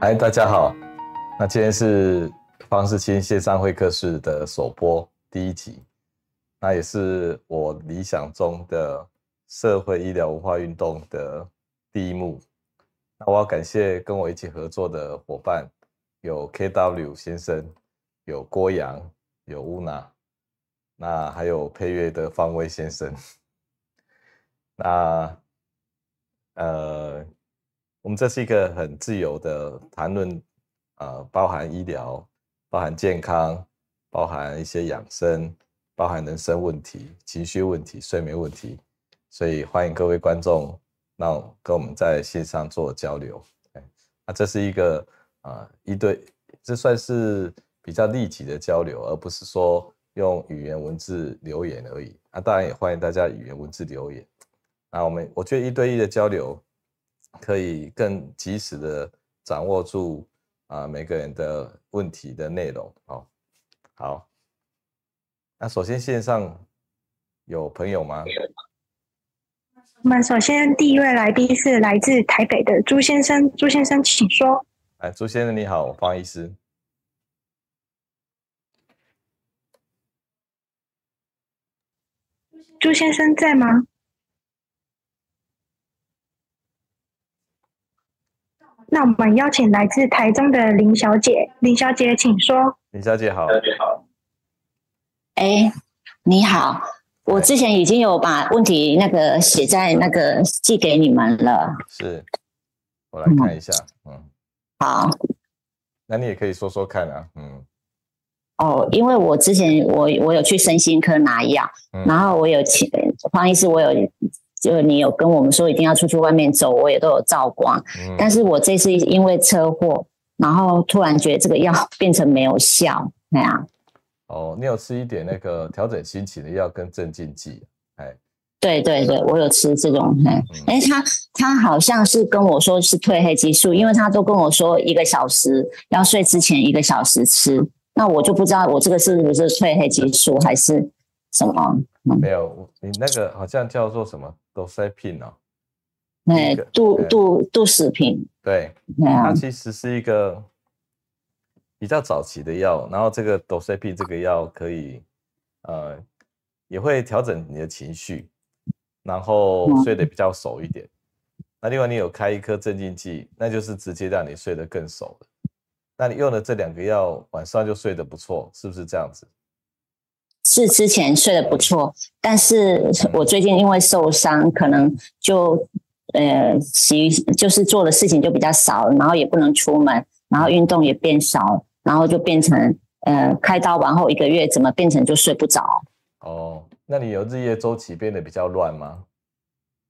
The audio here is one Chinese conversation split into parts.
嗨，大家好。那今天是方世清线上会客室的首播第一集，那也是我理想中的社会医疗文化运动的第一幕。那我要感谢跟我一起合作的伙伴，有 KW 先生，有郭阳，有乌娜，那还有配乐的方威先生。那呃。我们这是一个很自由的谈论，呃，包含医疗、包含健康、包含一些养生、包含人生问题、情绪问题、睡眠问题，所以欢迎各位观众，那跟我们在线上做交流。那这是一个啊一对，这算是比较立体的交流，而不是说用语言文字留言而已。那当然也欢迎大家语言文字留言。那我们我觉得一对一的交流。可以更及时的掌握住啊每个人的问题的内容哦。好，那首先线上有朋友吗？我们首先第一位来宾是来自台北的朱先生，朱先生请说。哎，朱先生你好，方医师。朱先生在吗？那我们邀请来自台中的林小姐，林小姐请说。林小姐好。林小姐好。哎，你好，我之前已经有把问题那个写在那个寄给你们了。是，我来看一下。嗯，嗯好。那你也可以说说看啊。嗯。哦，因为我之前我我有去身心科拿药，嗯、然后我有请黄医师，我有。就你有跟我们说一定要出去外面走，我也都有照光。嗯、但是我这次因为车祸，然后突然觉得这个药变成没有效，那样。哦，你有吃一点那个调整心情的药跟镇静剂？哎，对对对，我有吃这种。哎、嗯，他他好像是跟我说是褪黑激素，因为他都跟我说一个小时要睡之前一个小时吃，那我就不知道我这个是不是褪黑激素还是什么。没有，你那个好像叫做什么？多塞品哦，哎，杜杜杜氏品，对，它其实是一个比较早期的药，然后这个多塞品这个药可以，呃，也会调整你的情绪，然后睡得比较熟一点。嗯、那另外你有开一颗镇静剂，那就是直接让你睡得更熟了。那你用了这两个药，晚上就睡得不错，是不是这样子？是之前睡得不错，但是我最近因为受伤，可能就呃，洗就是做的事情就比较少，然后也不能出门，然后运动也变少，然后就变成呃，开刀完后一个月，怎么变成就睡不着？哦，那你有日夜周期变得比较乱吗？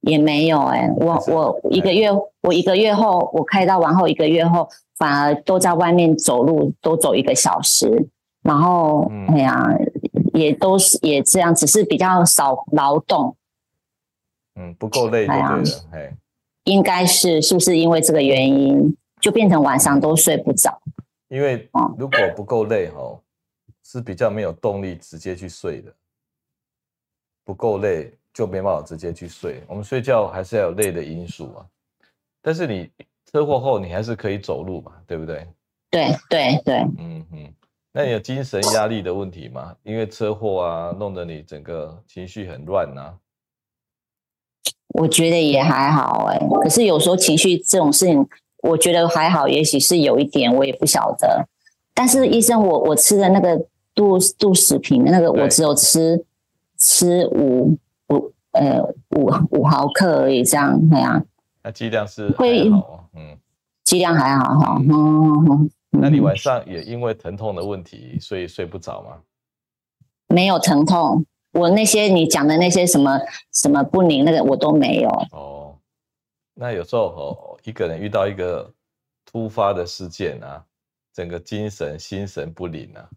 也没有哎、欸，我我一个月我一个月后我开刀完后一个月后，反而都在外面走路，都走一个小时，然后、嗯、哎呀。也都是也这样，只是比较少劳动，嗯，不够累就对了，嘿应该是是不是因为这个原因，就变成晚上都睡不着？因为如果不够累哦，是比较没有动力直接去睡的，不够累就没办法直接去睡。我们睡觉还是要有累的因素啊，但是你车祸后你还是可以走路嘛，对不对？对对对，嗯嗯。那你有精神压力的问题吗？因为车祸啊，弄得你整个情绪很乱呐、啊。我觉得也还好哎、欸，可是有时候情绪这种事情，我觉得还好，也许是有一点，我也不晓得。但是医生我，我我吃的那个度度史平的那个，我只有吃吃五五呃五五毫克而已，这样那样。那剂量是会嗯，剂量还好哈，嗯。嗯那你晚上也因为疼痛的问题，所以睡不着吗？没有疼痛，我那些你讲的那些什么什么不宁那个我都没有。哦，那有时候哦，一个人遇到一个突发的事件啊，整个精神心神不宁啊，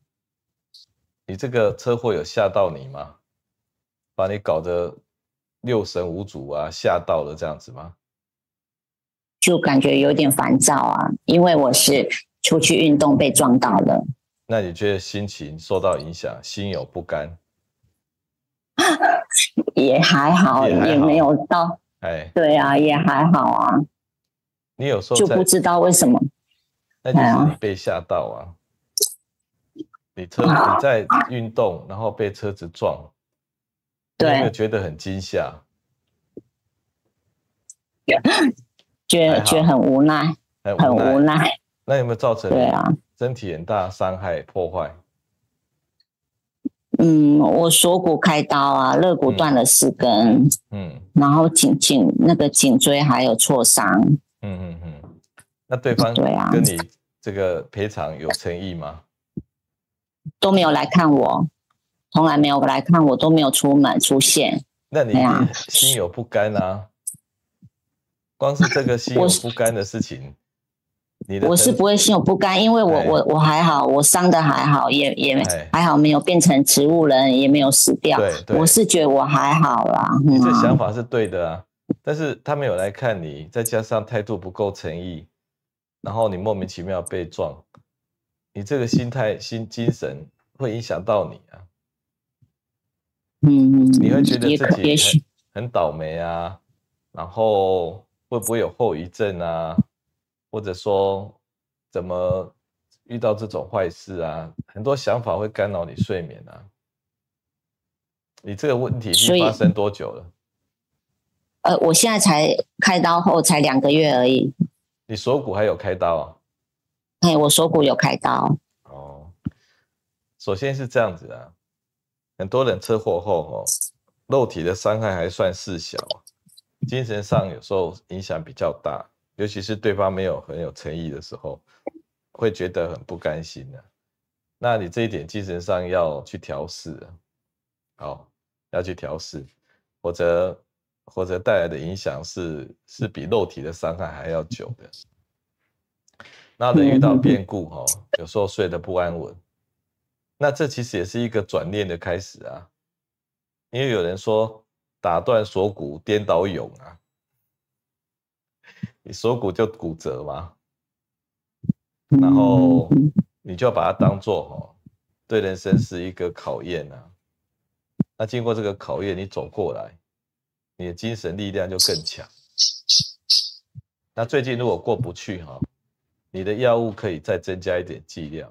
你这个车祸有吓到你吗？把你搞得六神无主啊，吓到了这样子吗？就感觉有点烦躁啊，因为我是。出去运动被撞到了，那你觉得心情受到影响，心有不甘？也还好，也，还好也没有到。哎，对啊，也还好啊。你有时候就不知道为什么？那就是你被吓到啊。你车你在运动，然后被车子撞，对，你有觉得很惊吓？觉得觉很无奈，很无奈。那有没有造成对啊身体很大伤害破坏？嗯，我锁骨开刀啊，肋骨断了四根，嗯，嗯然后颈颈那个颈椎还有挫伤，嗯嗯嗯。那对方对啊，跟你这个赔偿有诚意吗？都没有来看我，从来没有来看我，都没有出门出现。那你心有不甘啊？光是这个心有不甘的事情。我是不会心有不甘，因为我我我还好，我伤的还好，也也还好，没有变成植物人，也没有死掉。对，我是觉得我还好啦。你这想法是对的啊，但是他没有来看你，再加上态度不够诚意，然后你莫名其妙被撞，你这个心态、心精神会影响到你啊。嗯，你会觉得自己很很倒霉啊，然后会不会有后遗症啊？或者说，怎么遇到这种坏事啊？很多想法会干扰你睡眠啊。你这个问题已经发生多久了？呃，我现在才开刀后才两个月而已。你锁骨还有开刀啊？哎，我锁骨有开刀。哦，首先是这样子啊，很多人车祸后哦，肉体的伤害还算是小，精神上有时候影响比较大。尤其是对方没有很有诚意的时候，会觉得很不甘心的。那你这一点精神上要去调适，好，要去调试，或者或者带来的影响是是比肉体的伤害还要久的。那人遇到变故哈，有时候睡得不安稳，那这其实也是一个转念的开始啊。因为有人说打断锁骨颠倒勇啊。你锁骨就骨折嘛，然后你就把它当做哦，对人生是一个考验啊。那经过这个考验，你走过来，你的精神力量就更强。那最近如果过不去哈，你的药物可以再增加一点剂量，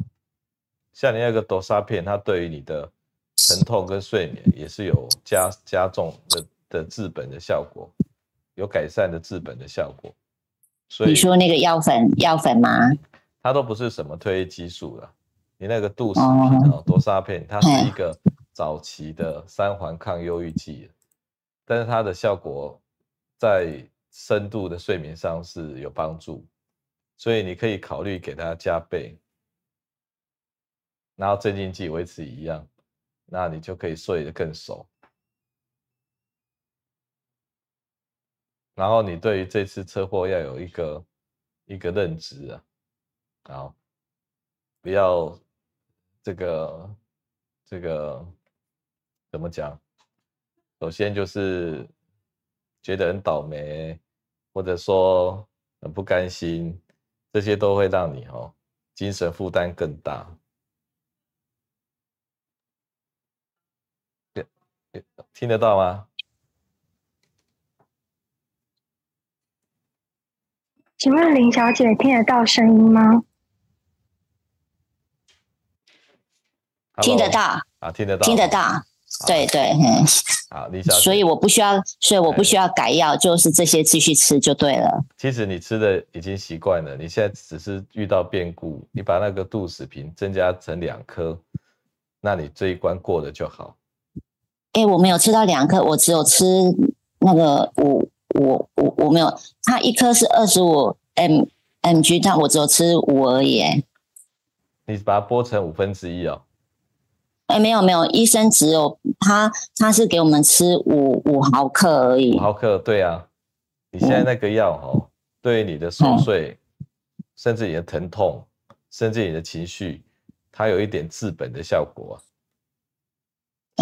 像你那个多沙片，它对于你的疼痛跟睡眠也是有加加重的的治本的效果，有改善的治本的效果。所以你说那个药粉药粉吗？它都不是什么褪黑激素了。你那个杜死平哦，多沙片，它是一个早期的三环抗忧郁剂，但是它的效果在深度的睡眠上是有帮助，所以你可以考虑给它加倍，然后镇静剂维持一样，那你就可以睡得更熟。然后你对于这次车祸要有一个一个认知啊，好，不要这个这个怎么讲？首先就是觉得很倒霉，或者说很不甘心，这些都会让你哦精神负担更大。听得到吗？请问林小姐听得到声音吗？听得到啊，听得到，听得到，对对，嗯，好，林小姐，所以我不需要，所以我不需要改药，就是这些继续吃就对了。其实你吃的已经习惯了，你现在只是遇到变故，你把那个杜死平增加成两颗，那你这一关过了就好。哎，我没有吃到两颗，我只有吃那个五。我我我没有，它一颗是二十五 m mg，但我只有吃五而已。你把它剥成五分之一哦。哎，没有没有，医生只有他他是给我们吃五五毫克而已。五毫克，对啊。你现在那个药哦，对于你的熟睡，嗯、甚至你的疼痛，甚至你的情绪，它有一点治本的效果啊。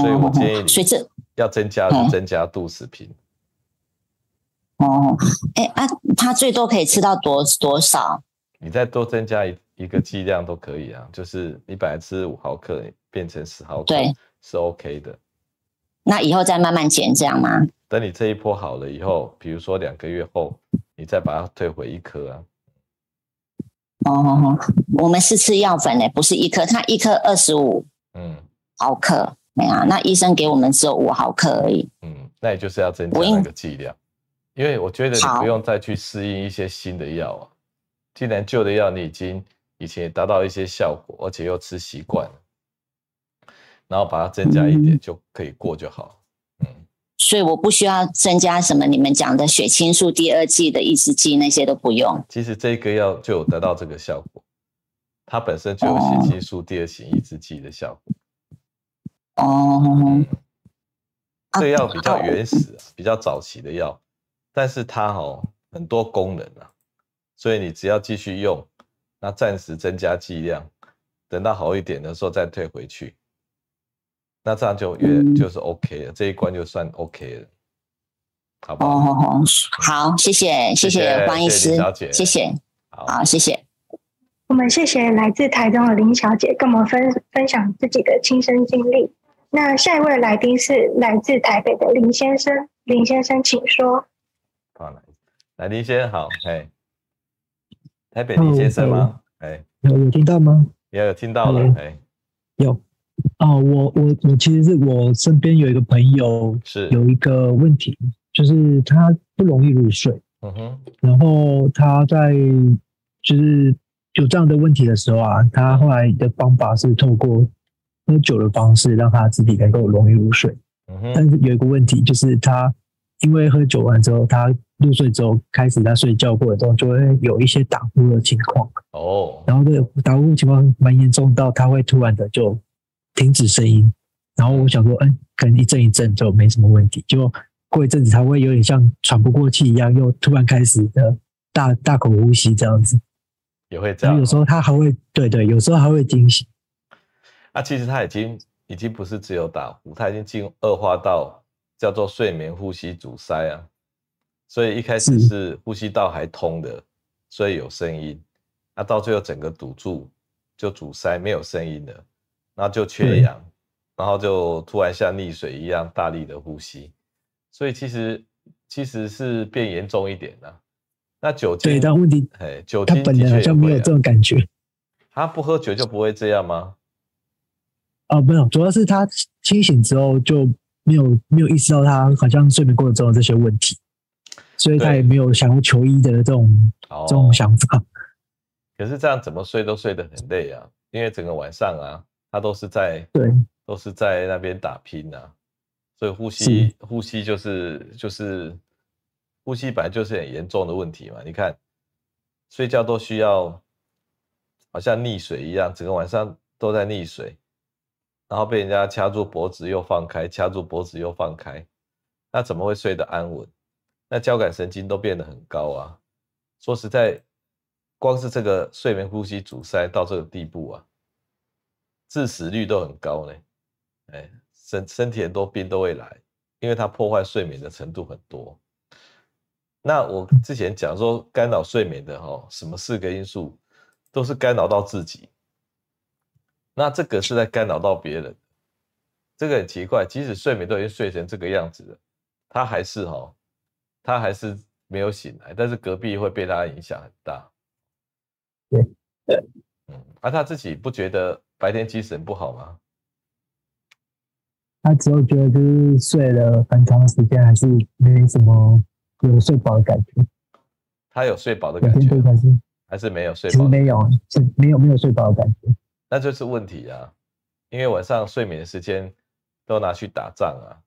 所以我建议你，要增加就增加杜死平。哦，哎啊，他最多可以吃到多多少？你再多增加一一个剂量都可以啊，就是你本来吃五毫克，变成十毫克，对，是 OK 的。那以后再慢慢减，这样吗？等你这一波好了以后，比如说两个月后，你再把它退回一颗啊。哦哦哦，我们是吃药粉嘞，不是一颗，它一颗二十五嗯毫克，没啊，那医生给我们只有五毫克而已。嗯，那也就是要增加那个剂量，因为我觉得你不用再去适应一些新的药啊。既然旧的药你已经以前也达到一些效果，而且又吃习惯了，然后把它增加一点就可以过就好。嗯，所以我不需要增加什么你们讲的血清素第二剂的抑制剂，那些都不用。其实这个药就有得到这个效果，它本身就有血清素第二型抑制剂的效果。哦，嗯，这个药比较原始，比较早期的药，但是它哦很多功能啊。所以你只要继续用，那暂时增加剂量，等到好一点的时候再退回去，那这样就越就是 OK 了，嗯、这一关就算 OK 了，好不好？哦，好，好，谢谢，谢谢黄医师，谢谢，谢谢，好，谢谢。我们谢谢来自台中的林小姐跟我们分分享自己的亲身经历。那下一位来宾是来自台北的林先生，林先生请说。好，来，来林先生好，哎。台北林先生吗？哎，有有听到吗？也有听到了，哎，有。哦，我我我其实是我身边有一个朋友是有一个问题，就是他不容易入睡。嗯哼。然后他在就是有这样的问题的时候啊，他后来的方法是透过喝酒的方式让他自己能够容易入睡。嗯哼。但是有一个问题，就是他因为喝酒完之后，他入睡之后，开始在睡觉过程中就会有一些打呼的情况哦，然后这个打呼情况蛮严重到他会突然的就停止声音，然后我想说，嗯，可能一阵一阵就没什么问题，就过一阵子他会有点像喘不过气一样，又突然开始的大大口呼吸这样子，也会这样。有时候他还会，对对，有时候还会惊醒。啊，其实他已经已经不是只有打呼，他已经进恶化到叫做睡眠呼吸阻塞啊。所以一开始是呼吸道还通的，所以有声音，那到最后整个堵住，就阻塞，没有声音了，然后就缺氧，然后就突然像溺水一样大力的呼吸，所以其实其实是变严重一点了。那酒精对，但问题，哎，酒精他本来好像没有这种感觉，他不喝酒就不会这样吗？哦，没有，主要是他清醒之后就没有没有意识到他好像睡眠过程中的这些问题。所以他也没有想要求医的这种这种想法。可是这样怎么睡都睡得很累啊，因为整个晚上啊，他都是在对，都是在那边打拼啊，所以呼吸呼吸就是就是呼吸本来就是很严重的问题嘛。你看睡觉都需要好像溺水一样，整个晚上都在溺水，然后被人家掐住脖子又放开，掐住脖子又放开，那怎么会睡得安稳？那交感神经都变得很高啊！说实在，光是这个睡眠呼吸阻塞到这个地步啊，致死率都很高呢。哎，身身体很多病都会来，因为它破坏睡眠的程度很多。那我之前讲说干扰睡眠的哈，什么四个因素都是干扰到自己，那这个是在干扰到别人，这个很奇怪。即使睡眠都已经睡成这个样子了，他还是哈。他还是没有醒来，但是隔壁会被他影响很大。对，对，嗯，而、啊、他自己不觉得白天精神不好吗？他只有觉得就是睡了很长时间，还是没什么有睡饱的感觉。他有睡饱的感觉，还是还是没有睡饱？没有，是没有没有睡饱的感觉。那就是问题啊，因为晚上睡眠的时间都拿去打仗啊，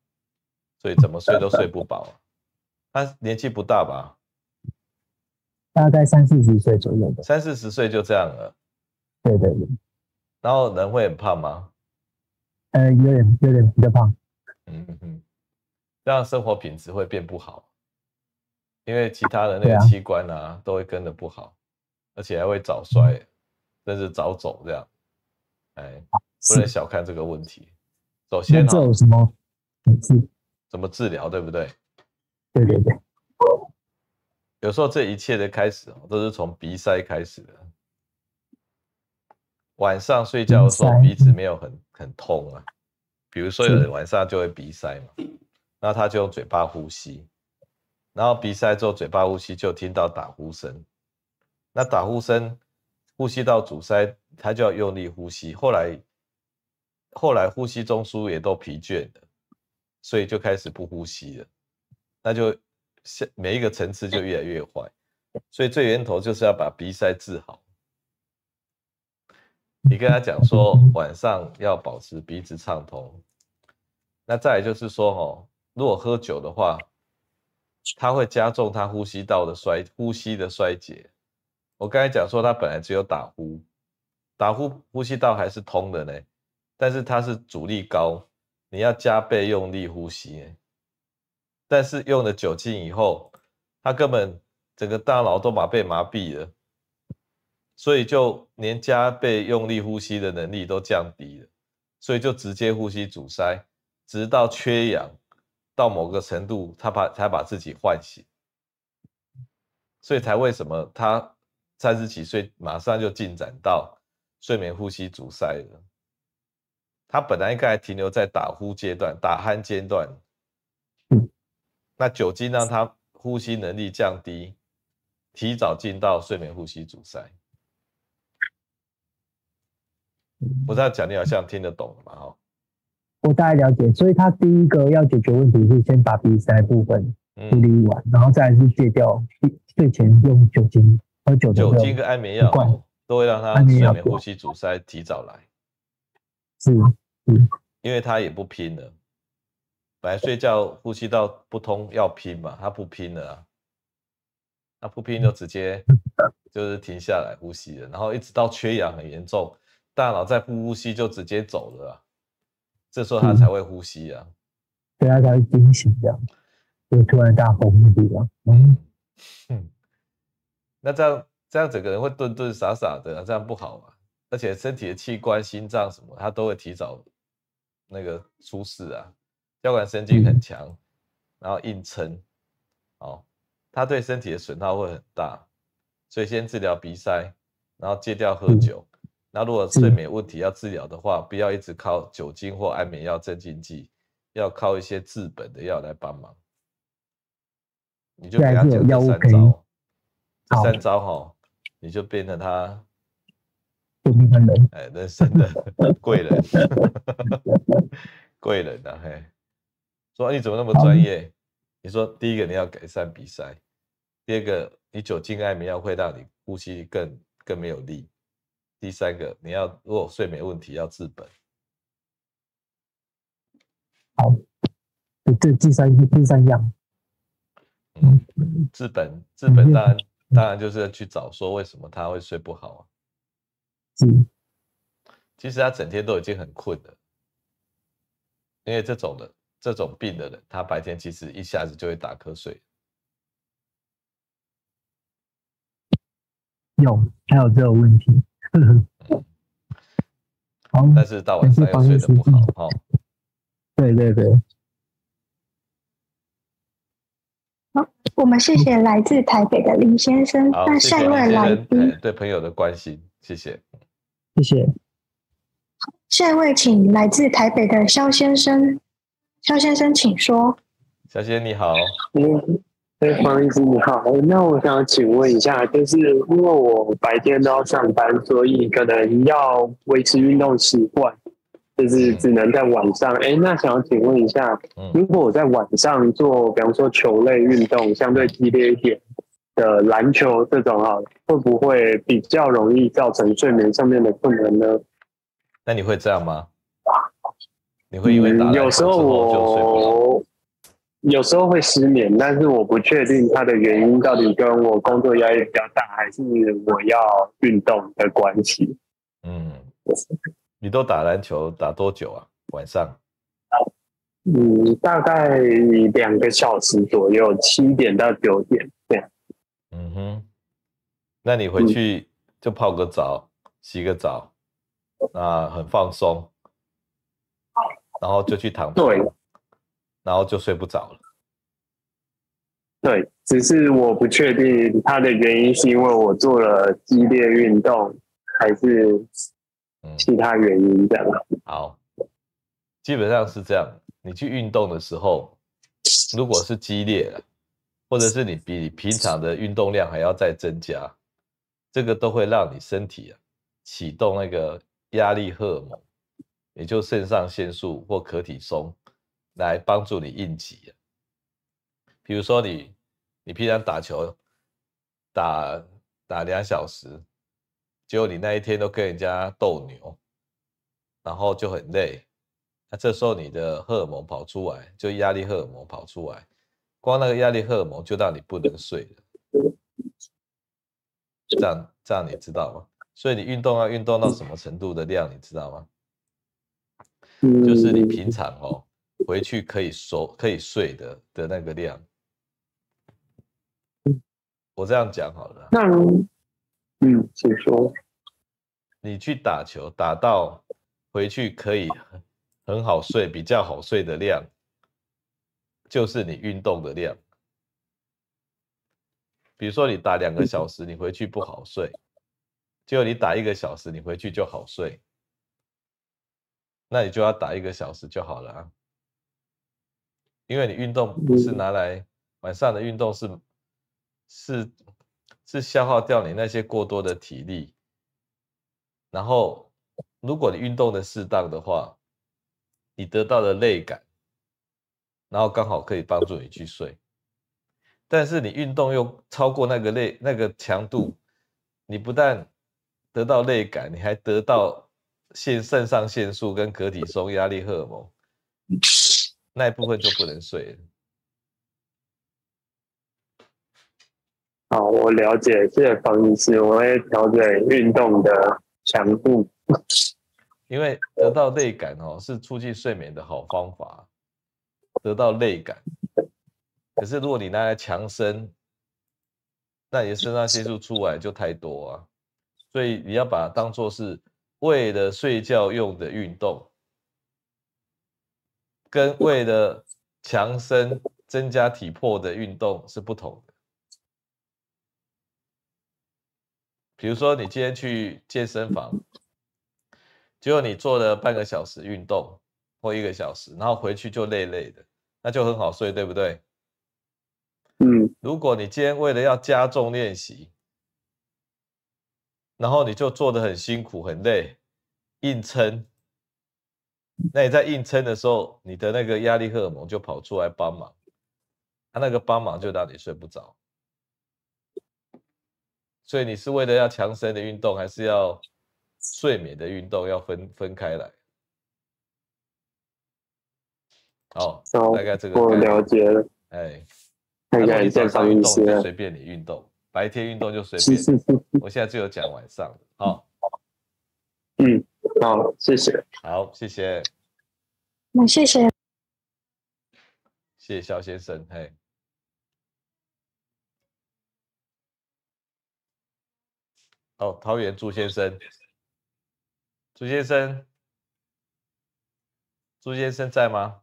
所以怎么睡都睡不饱。他年纪不大吧？大概三四十岁左右的。三四十岁就这样了。对对对。然后人会很胖吗？呃，有点有点比较胖。嗯嗯。这样生活品质会变不好，因为其他的那个器官啊，啊都会跟着不好，而且还会早衰，嗯、甚至早走这样。哎，不能小看这个问题。首先、哦，这有什么治？怎么治疗？对不对？对对对，有时候这一切的开始都是从鼻塞开始的。晚上睡觉的时候鼻子没有很很痛啊，比如说有人晚上就会鼻塞嘛，那他就用嘴巴呼吸，然后鼻塞之后嘴巴呼吸就听到打呼声，那打呼声呼吸道阻塞，他就要用力呼吸。后来，后来呼吸中枢也都疲倦了，所以就开始不呼吸了。那就每一个层次就越来越坏。所以最源头就是要把鼻塞治好。你跟他讲说晚上要保持鼻子畅通。那再来就是说，哦，如果喝酒的话，它会加重他呼吸道的衰呼吸的衰竭。我刚才讲说，他本来只有打呼，打呼呼吸道还是通的呢，但是它是阻力高，你要加倍用力呼吸。但是用了酒精以后，他根本整个大脑都把被麻痹了，所以就连加倍用力呼吸的能力都降低了，所以就直接呼吸阻塞，直到缺氧到某个程度，他把才把自己唤醒，所以才为什么他。三十几岁，马上就进展到睡眠呼吸阻塞了。他本来应该还停留在打呼阶段、打鼾阶段。那酒精让他呼吸能力降低，提早进到睡眠呼吸阻塞。我这样讲，你好像听得懂了嘛？哈，我大概了解。所以他第一个要解决问题是先把鼻塞部分处理完，然后再来是戒掉睡前用酒精。喝酒，酒精跟安眠药都会让他睡眠呼吸阻塞提早来，是，嗯因为他也不拼了，本来睡觉呼吸道不通要拼嘛，他不拼了啊，他不拼就直接 就是停下来呼吸了，然后一直到缺氧很严重，大脑再不呼吸就直接走了啊，这时候他才会呼吸啊，对啊，他会惊醒这样，就突然大红的地方，嗯。嗯那这样这样整个人会顿顿傻傻的，这样不好嘛？而且身体的器官、心脏什么，他都会提早那个出事啊。交感神经很强，然后硬撑，哦，它对身体的损耗会很大。所以先治疗鼻塞，然后戒掉喝酒。那如果睡眠问题要治疗的话，不要一直靠酒精或安眠药、镇静剂，要靠一些治本的药来帮忙。你就给他讲这三招。三招哈，你就变成他人，哎，人生的贵人，贵人啊嘿。说你怎么那么专业？你说第一个你要改善鼻塞，第二个你酒精安眠药会让你呼吸更更没有力，第三个你要如果睡眠问题要治本。好，这第三第三样，嗯，治本治本当然。当然就是要去找说为什么他会睡不好啊？嗯，其实他整天都已经很困了，因为这种的这种病的人，他白天其实一下子就会打瞌睡。有，还有这个问题。嗯，但是到晚上又睡得不好哈。对对对。我们谢谢来自台北的林先生。那下一位来宾，对朋友的关心，谢谢，谢谢。下一位，请来自台北的肖先生。萧先生，请说。萧先生你好，嗯，哎，黄医师你好。那我想请问一下，就是因为我白天都要上班，所以可能要维持运动习惯。就是只能在晚上，哎、欸，那想要请问一下，如果我在晚上做，比方说球类运动，相对激烈一点的篮球这种哈，会不会比较容易造成睡眠上面的困难呢？那你会这样吗？你会因为打篮球之后就睡不着？有时候我有时候会失眠，但是我不确定它的原因到底跟我工作压力比较大，还是我要运动的关系。嗯。你都打篮球打多久啊？晚上？嗯，大概两个小时左右，七点到九点这样。嗯哼，那你回去就泡个澡，嗯、洗个澡，那很放松，然后就去躺床，对，然后就睡不着了。对，只是我不确定它的原因是因为我做了激烈运动，还是。其他原因这样。好，基本上是这样。你去运动的时候，如果是激烈的，或者是你比平常的运动量还要再增加，这个都会让你身体啊启动那个压力荷尔蒙，也就肾上腺素或可体松来帮助你应急。比如说你你平常打球打打两小时，结果你那一天都跟人家斗牛，然后就很累，那这时候你的荷尔蒙跑出来，就压力荷尔蒙跑出来，光那个压力荷尔蒙就让你不能睡了。这样这样你知道吗？所以你运动要运动到什么程度的量，你知道吗？就是你平常哦回去可以熟可以睡的的那个量。我这样讲好了。那嗯，请说。你去打球打到回去可以很好睡，比较好睡的量，就是你运动的量。比如说你打两个小时，你回去不好睡，结果你打一个小时，你回去就好睡，那你就要打一个小时就好了啊。因为你运动不是拿来晚上的运动是是是消耗掉你那些过多的体力，然后如果你运动的适当的话，你得到的累感，然后刚好可以帮助你去睡。但是你运动又超过那个累那个强度，你不但得到累感，你还得到腺肾上腺素跟可体松压力荷尔蒙，那一部分就不能睡了。好，我了解，谢谢方医师，我会调整运动的强度。因为得到累感哦，是促进睡眠的好方法，得到累感。可是，如果你拿来强身，那你的肾上腺素出来就太多啊。所以你要把它当做是为了睡觉用的运动，跟为了强身增加体魄的运动是不同的。比如说，你今天去健身房，结果你做了半个小时运动或一个小时，然后回去就累累的，那就很好睡，对不对？嗯，如果你今天为了要加重练习，然后你就做的很辛苦很累，硬撑，那你在硬撑的时候，你的那个压力荷尔蒙就跑出来帮忙，他那个帮忙就让你睡不着。所以你是为了要强身的运动，还是要睡眠的运动，要分分开来。哦，大概这个我了解了，哎。看看早上运动就随便你运动，白天运动就随便。我现在只有讲晚上，好。嗯，好，谢谢。好，谢谢。那谢谢。谢谢肖先生，嘿。哦，桃园朱先生，朱先生，朱先生在吗？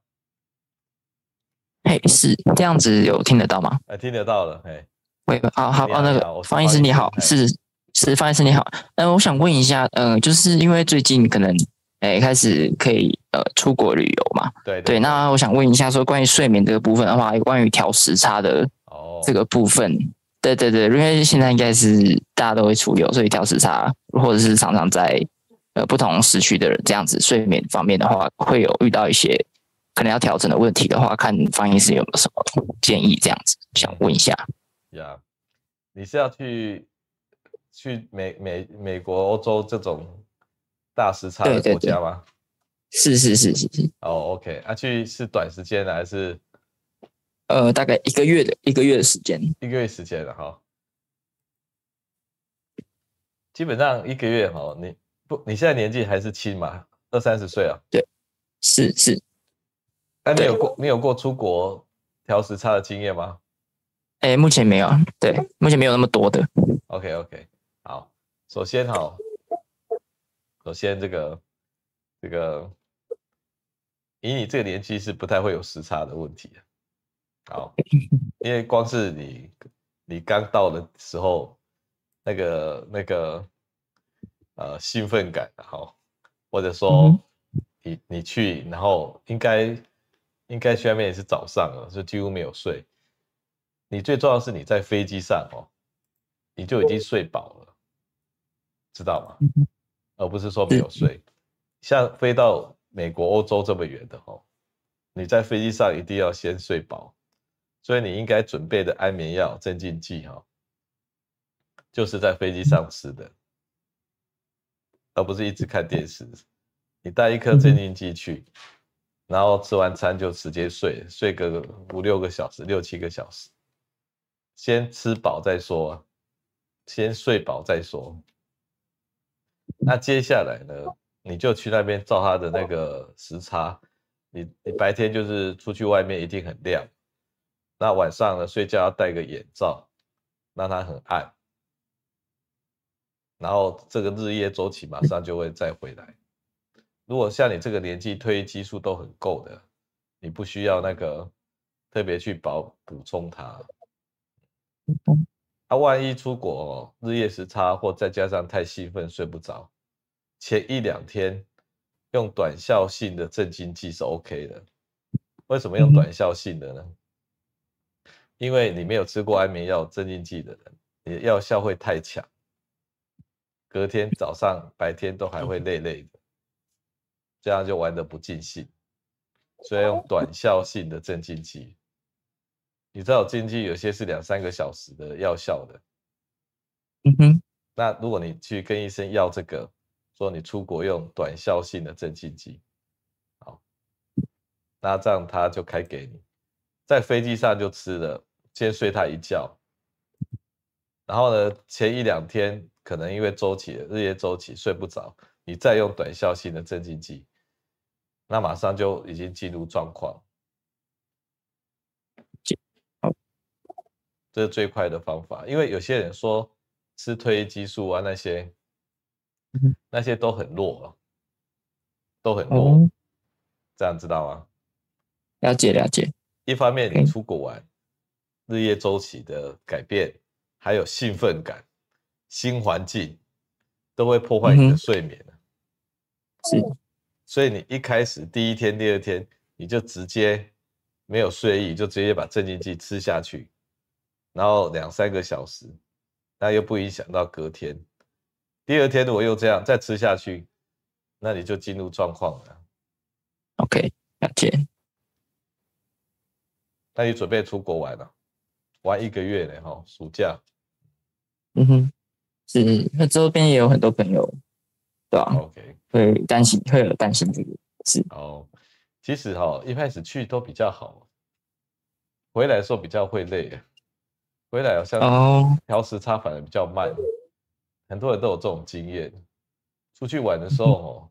嘿，是这样子，有听得到吗？哎，听得到了。嘿，喂，好好哦，那个方医师你好，是是方医师你好。嗯，我想问一下，嗯，就是因为最近可能哎开始可以呃出国旅游嘛，对对，对。那我想问一下，说关于睡眠这个部分的话，有关于调时差的这个部分，哦、对对对，因为现在应该是大家都会出游，所以调时差或者是常常在呃不同时区的人这样子睡眠方面的话，会有遇到一些。可能要调整的问题的话，看方医师有没有什么建议？这样子想问一下。呀，yeah, 你是要去去美美美国、欧洲这种大时差的国家吗？是是是是是。哦、oh,，OK，啊，去是短时间的还是？呃，大概一个月的一个月的时间。一个月时间了哈。基本上一个月哈，你不你现在年纪还是轻嘛，二三十岁啊？对，是是。那你有过你有过出国调时差的经验吗？哎、欸，目前没有。对，目前没有那么多的。OK OK，好。首先哈，首先这个这个，以你这个年纪是不太会有时差的问题。好，因为光是你你刚到的时候，那个那个呃兴奋感，好，或者说你你去，然后应该。应该下面也是早上了，就几乎没有睡。你最重要的是你在飞机上哦，你就已经睡饱了，知道吗？而不是说没有睡。像飞到美国、欧洲这么远的哦，你在飞机上一定要先睡饱，所以你应该准备的安眠药、镇静剂哈，就是在飞机上吃的，而不是一直看电视。你带一颗镇静剂去，然后吃完餐就直接睡，睡个五六个小时、六七个小时，先吃饱再说，先睡饱再说。那接下来呢，你就去那边照他的那个时差，你你白天就是出去外面一定很亮，那晚上呢，睡觉要戴个眼罩，让它很暗，然后这个日夜周期马上就会再回来。如果像你这个年纪，褪黑激素都很够的，你不需要那个特别去补补充它。他、啊、万一出国哦，日夜时差或再加上太兴奋睡不着，前一两天用短效性的镇静剂是 OK 的。为什么用短效性的呢？因为你没有吃过安眠药、镇静剂的人，你的药效会太强，隔天早上、白天都还会累累的，这样就玩得不尽兴。所以用短效性的镇静剂。你知道镇静有些是两三个小时的药效的，嗯哼。那如果你去跟医生要这个，说你出国用短效性的镇静剂，好，那这样他就开给你，在飞机上就吃了，先睡他一觉，然后呢，前一两天可能因为周期日夜周期睡不着，你再用短效性的镇静剂，那马上就已经进入状况。这是最快的方法，因为有些人说吃褪黑激素啊，那些那些都很弱，都很弱，哦、这样知道吗？了解了解。一方面你出国玩，日夜周期的改变，还有兴奋感、新环境，都会破坏你的睡眠。是，所以你一开始第一天、第二天，你就直接没有睡意，就直接把镇静剂吃下去。然后两三个小时，那又不影响到隔天。第二天我又这样再吃下去，那你就进入状况了。OK，了解。那你准备出国玩了？玩一个月呢？哈，暑假。嗯哼，是。那周边也有很多朋友，对吧？OK，会担心，会有担心这个事。哦，其实哈，一开始去都比较好，回来的时候比较会累。回来好像调时差反而比较慢，很多人都有这种经验。出去玩的时候，哦，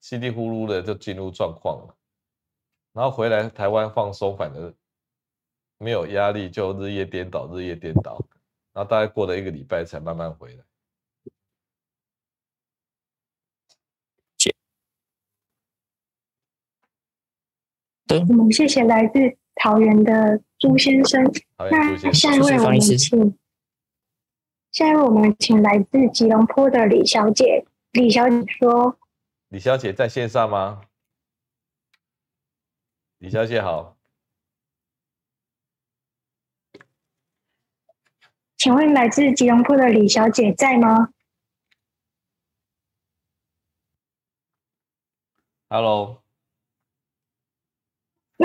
稀里呼噜的就进入状况了，然后回来台湾放松，反而没有压力，就日夜颠倒，日夜颠倒，然后大概过了一个礼拜才慢慢回来。对，我们谢谢来自桃园的朱先生。那下一位我们请，下一位我们请来自吉隆坡的李小姐。李小姐说：“李小姐在线上吗？”李小姐好，请问来自吉隆坡的李小姐在吗？Hello。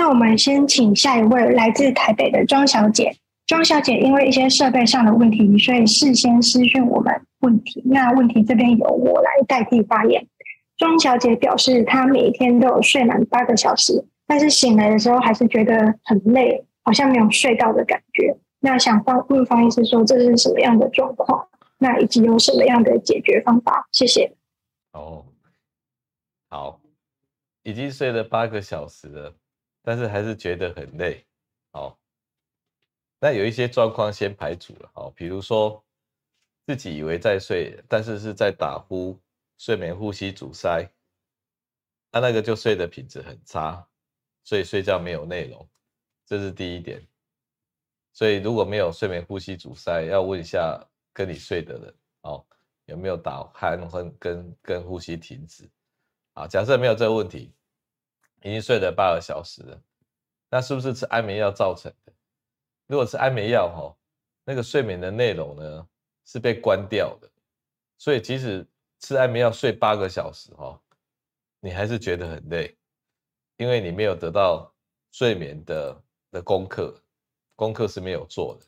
那我们先请下一位来自台北的庄小姐。庄小姐因为一些设备上的问题，所以事先私讯我们问题。那问题这边由我来代替发言。庄小姐表示，她每天都有睡满八个小时，但是醒来的时候还是觉得很累，好像没有睡到的感觉。那想方问方医师说，这是什么样的状况？那以及有什么样的解决方法？谢谢。哦，好，已经睡了八个小时了。但是还是觉得很累，好，那有一些状况先排除了，好，比如说自己以为在睡，但是是在打呼，睡眠呼吸阻塞，那那个就睡的品质很差，所以睡觉没有内容，这是第一点。所以如果没有睡眠呼吸阻塞，要问一下跟你睡的人，哦，有没有打鼾跟跟跟呼吸停止，啊，假设没有这个问题。已经睡了八个小时了，那是不是吃安眠药造成的？如果吃安眠药，哈，那个睡眠的内容呢是被关掉的，所以即使吃安眠药睡八个小时哈，你还是觉得很累，因为你没有得到睡眠的的功课，功课是没有做的。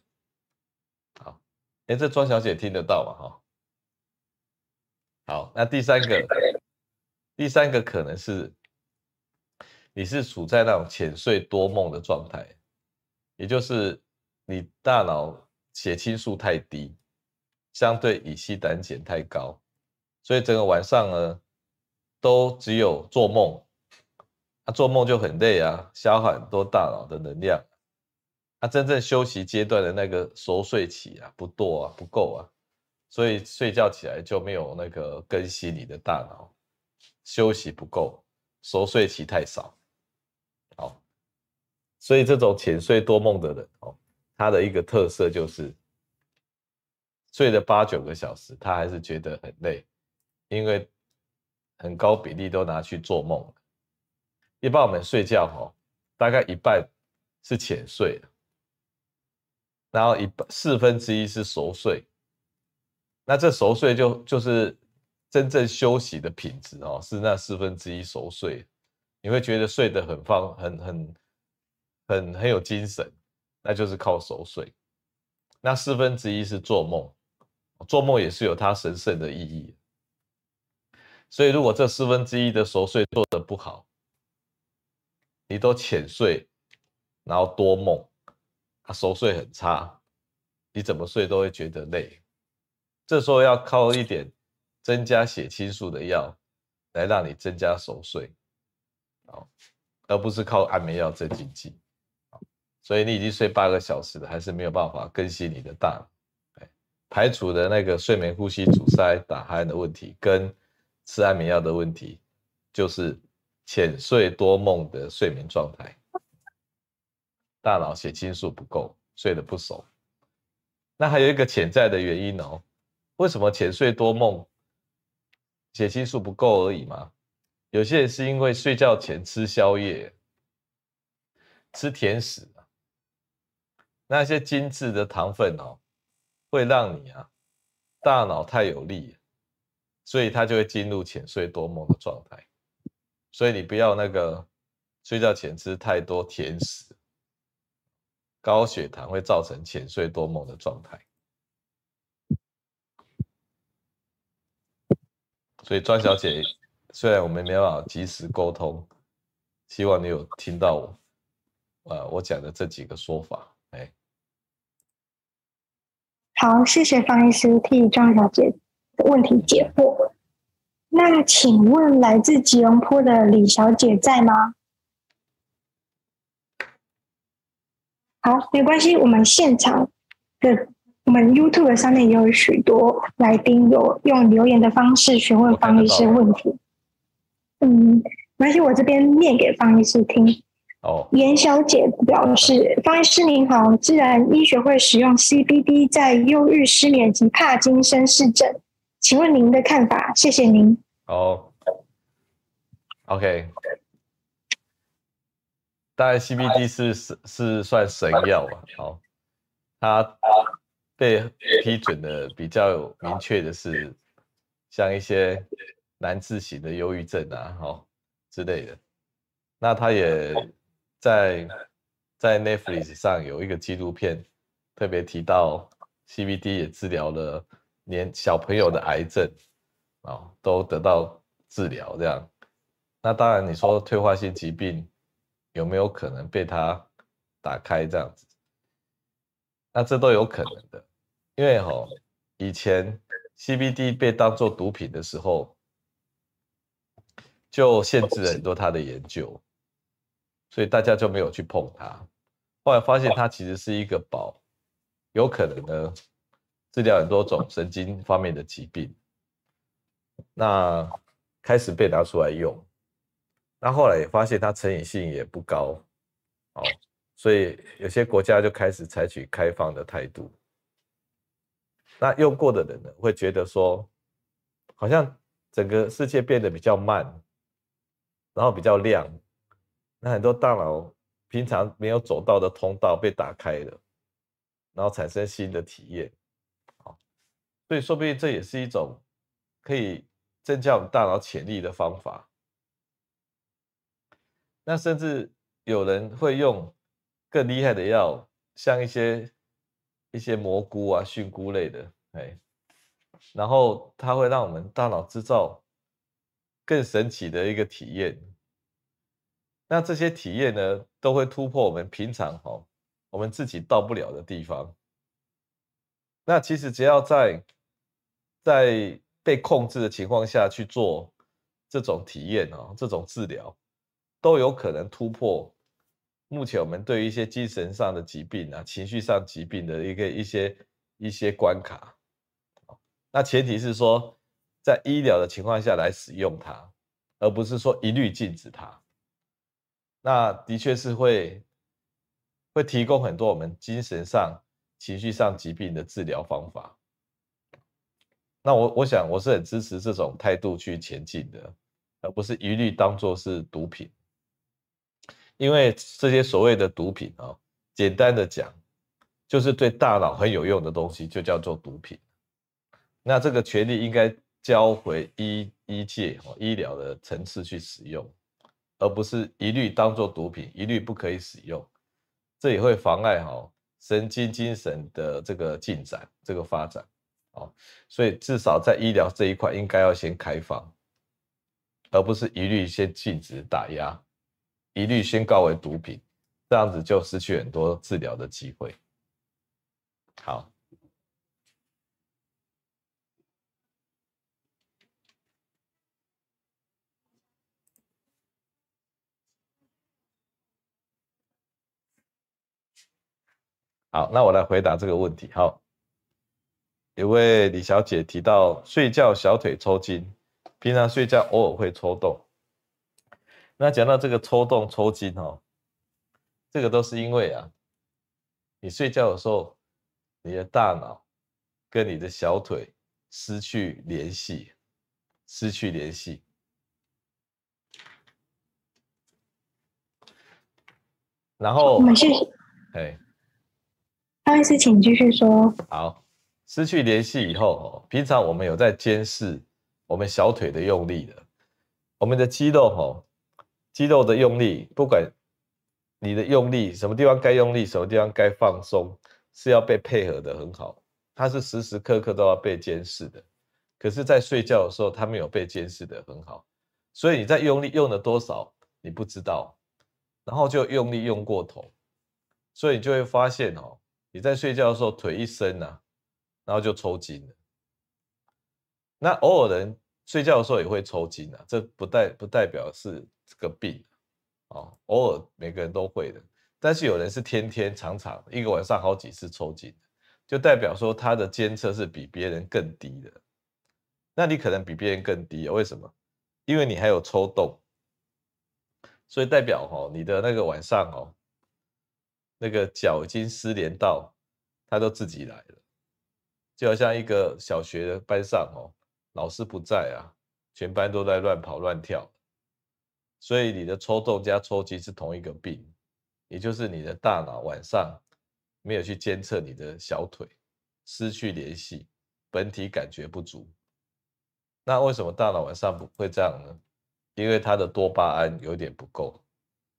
好，哎，这庄小姐听得到吗？哈，好，那第三个，第三个可能是你是处在那种浅睡多梦的状态，也就是你大脑血清素太低。相对乙烯胆碱太高，所以整个晚上呢，都只有做梦，啊，做梦就很累啊，消耗很多大脑的能量，啊，真正休息阶段的那个熟睡期啊，不多啊，不够啊，所以睡觉起来就没有那个更新你的大脑，休息不够，熟睡期太少，所以这种浅睡多梦的人哦，他的一个特色就是。睡了八九个小时，他还是觉得很累，因为很高比例都拿去做梦。一般我们睡觉哈，大概一半是浅睡，然后一半四分之一是熟睡。那这熟睡就就是真正休息的品质哦，是那四分之一熟睡，你会觉得睡得很放很很很很有精神，那就是靠熟睡。那四分之一是做梦。做梦也是有它神圣的意义，所以如果这四分之一的熟睡做得不好，你都浅睡，然后多梦，啊，熟睡很差，你怎么睡都会觉得累。这时候要靠一点增加血清素的药来让你增加熟睡，而不是靠安眠药镇静剂。所以你已经睡八个小时了，还是没有办法更新你的大脑。排除的那个睡眠呼吸阻塞、打鼾的问题，跟吃安眠药的问题，就是浅睡多梦的睡眠状态，大脑血清素不够，睡得不熟。那还有一个潜在的原因哦，为什么浅睡多梦，血清素不够而已吗？有些人是因为睡觉前吃宵夜，吃甜食，那些精致的糖分哦。会让你啊，大脑太有力，所以它就会进入浅睡多梦的状态。所以你不要那个睡觉前吃太多甜食，高血糖会造成浅睡多梦的状态。所以庄小姐，虽然我们没办法及时沟通，希望你有听到我，呃，我讲的这几个说法，哎。好，谢谢方医师替庄小姐的问题解惑。那请问来自吉隆坡的李小姐在吗？好，没关系，我们现场的我们 YouTube 上面也有许多来宾有用留言的方式询问方医师问题。嗯，没关系，我这边念给方医师听。哦，严小姐表示：“方医师您好，自然医学会使用 CBD 在忧郁、失眠及帕金森氏症，请问您的看法？谢谢您。”哦，OK，当然 CBD 是是是算神药吧？好，它被批准的比较明确的是，像一些难治型的忧郁症啊，好之类的，那它也。在在 Netflix 上有一个纪录片，特别提到 CBD 也治疗了年小朋友的癌症啊，都得到治疗这样。那当然，你说退化性疾病有没有可能被它打开这样子？那这都有可能的，因为哈，以前 CBD 被当做毒品的时候，就限制了很多它的研究。所以大家就没有去碰它，后来发现它其实是一个宝，有可能呢治疗很多种神经方面的疾病。那开始被拿出来用，那后来也发现它成瘾性也不高，哦，所以有些国家就开始采取开放的态度。那用过的人呢，会觉得说，好像整个世界变得比较慢，然后比较亮。那很多大脑平常没有走到的通道被打开了，然后产生新的体验，所以说不定这也是一种可以增加我们大脑潜力的方法。那甚至有人会用更厉害的药，像一些一些蘑菇啊、蕈菇类的，哎，然后它会让我们大脑制造更神奇的一个体验。那这些体验呢，都会突破我们平常哈，我们自己到不了的地方。那其实只要在在被控制的情况下去做这种体验啊，这种治疗，都有可能突破目前我们对于一些精神上的疾病啊、情绪上疾病的一个一些一些关卡。那前提是说，在医疗的情况下来使用它，而不是说一律禁止它。那的确是会会提供很多我们精神上。情绪上疾病的治疗方法，那我我想我是很支持这种态度去前进的，而不是一律当做是毒品。因为这些所谓的毒品啊，简单的讲，就是对大脑很有用的东西就叫做毒品。那这个权利应该交回医医界哦医疗的层次去使用，而不是一律当做毒品，一律不可以使用，这也会妨碍哈。神经精神的这个进展，这个发展，哦，所以至少在医疗这一块，应该要先开放，而不是一律先禁止打压，一律宣告为毒品，这样子就失去很多治疗的机会。好，好，那我来回答这个问题。好，有位李小姐提到睡觉小腿抽筋，平常睡觉偶尔会抽动。那讲到这个抽动抽筋哦，这个都是因为啊，你睡觉的时候，你的大脑跟你的小腿失去联系，失去联系。然后，我们谢谢。哎。不好意思，请继续说。好，失去联系以后，平常我们有在监视我们小腿的用力的，我们的肌肉哈，肌肉的用力，不管你的用力什么地方该用力，什么地方该放松，是要被配合的很好，它是时时刻刻都要被监视的。可是，在睡觉的时候，它没有被监视的很好，所以你在用力用了多少，你不知道，然后就用力用过头，所以你就会发现哦。你在睡觉的时候腿一伸呐、啊，然后就抽筋了。那偶尔人睡觉的时候也会抽筋啊，这不代不代表是这个病哦，偶尔每个人都会的，但是有人是天天常常一个晚上好几次抽筋，就代表说他的监测是比别人更低的。那你可能比别人更低，为什么？因为你还有抽动，所以代表哦，你的那个晚上哦。那个脚已经失联到，他都自己来了，就好像一个小学的班上哦，老师不在啊，全班都在乱跑乱跳，所以你的抽动加抽筋是同一个病，也就是你的大脑晚上没有去监测你的小腿，失去联系，本体感觉不足。那为什么大脑晚上不会这样呢？因为它的多巴胺有点不够，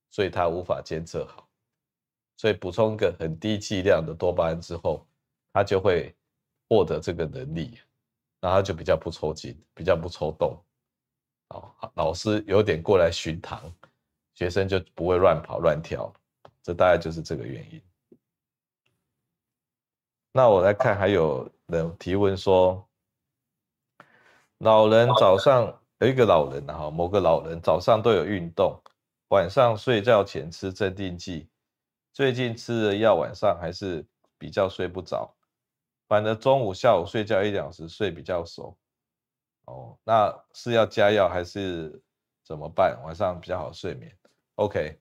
所以它无法监测好。所以补充一个很低剂量的多巴胺之后，他就会获得这个能力，然后就比较不抽筋，比较不抽动。好，老师有点过来巡堂，学生就不会乱跑乱跳，这大概就是这个原因。那我来看，还有人提问说，老人早上有一个老人哈，某个老人早上都有运动，晚上睡觉前吃镇定剂。最近吃的药，晚上还是比较睡不着，反正中午、下午睡觉一两时睡比较熟。哦，那是要加药还是怎么办？晚上比较好睡眠。OK，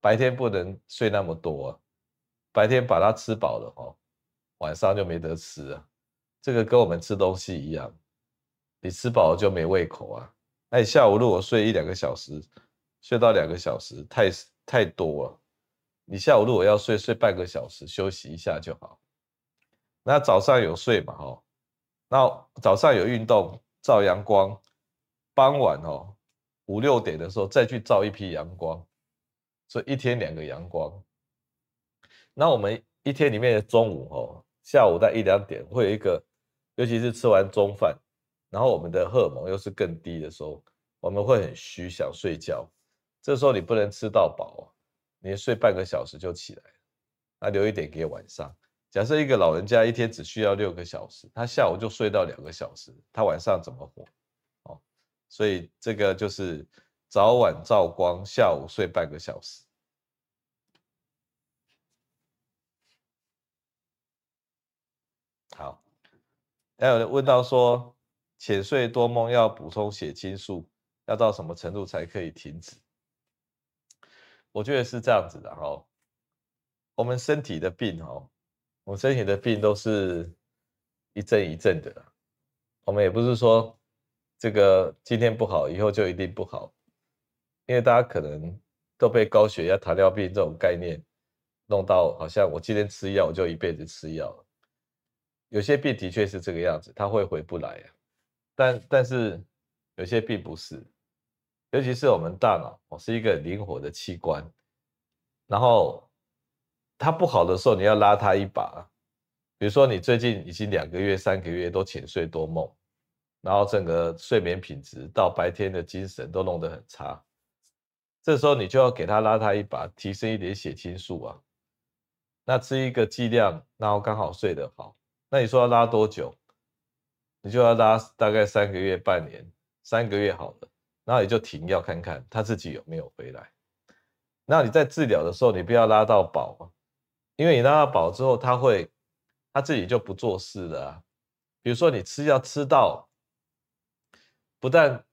白天不能睡那么多，白天把它吃饱了哦，晚上就没得吃啊。这个跟我们吃东西一样，你吃饱了就没胃口啊。那你下午如果睡一两个小时，睡到两个小时，太太多了。你下午如果要睡，睡半个小时，休息一下就好。那早上有睡嘛？哈，那早上有运动，照阳光，傍晚哦五六点的时候再去照一批阳光，所以一天两个阳光。那我们一天里面的中午哦，下午在一两点会有一个，尤其是吃完中饭，然后我们的荷尔蒙又是更低的时候，我们会很虚，想睡觉。这时候你不能吃到饱，你睡半个小时就起来，那留一点给晚上。假设一个老人家一天只需要六个小时，他下午就睡到两个小时，他晚上怎么活？哦，所以这个就是早晚照光，下午睡半个小时。好，还有人问到说，浅睡多梦要补充血清素，要到什么程度才可以停止？我觉得是这样子的哈，我们身体的病哈。我们身体的病都是一阵一阵的，我们也不是说这个今天不好，以后就一定不好，因为大家可能都被高血压、糖尿病这种概念弄到，好像我今天吃药我就一辈子吃药。有些病的确是这个样子，它会回不来啊。但但是有些病不是，尤其是我们大脑，哦，是一个灵活的器官，然后。它不好的时候，你要拉它一把。比如说，你最近已经两个月、三个月都浅睡多梦，然后整个睡眠品质到白天的精神都弄得很差。这时候你就要给他拉他一把，提升一点血清素啊。那吃一个剂量，然后刚好睡得好。那你说要拉多久？你就要拉大概三个月、半年，三个月好了，然后你就停药看看他自己有没有回来。那你在治疗的时候，你不要拉到饱。因为你拉到饱之后，他会他自己就不做事了。比如说你吃药吃到不但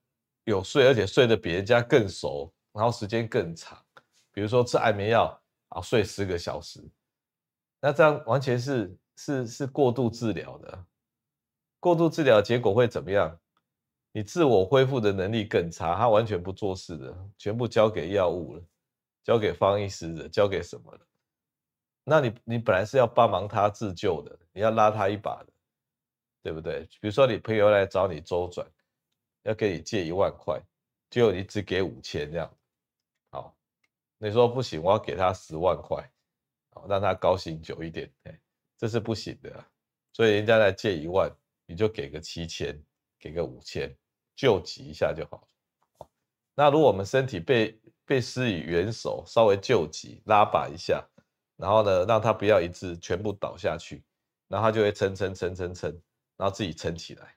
有睡，而且睡得比人家更熟，然后时间更长。比如说吃安眠药啊，睡十个小时，那这样完全是是是过度治疗的。过度治疗结果会怎么样？你自我恢复的能力更差，他完全不做事的，全部交给药物了，交给方医师的，交给什么了？那你你本来是要帮忙他自救的，你要拉他一把的，对不对？比如说你朋友来找你周转，要给你借一万块，结果你只给五千这样，好，你说不行，我要给他十万块，好，让他高兴久一点，哎，这是不行的，所以人家来借一万，你就给个七千，给个五千，救急一下就好。那如果我们身体被被施以援手，稍微救急，拉把一下。然后呢，让他不要一直全部倒下去，然后他就会撑撑撑撑撑，然后自己撑起来。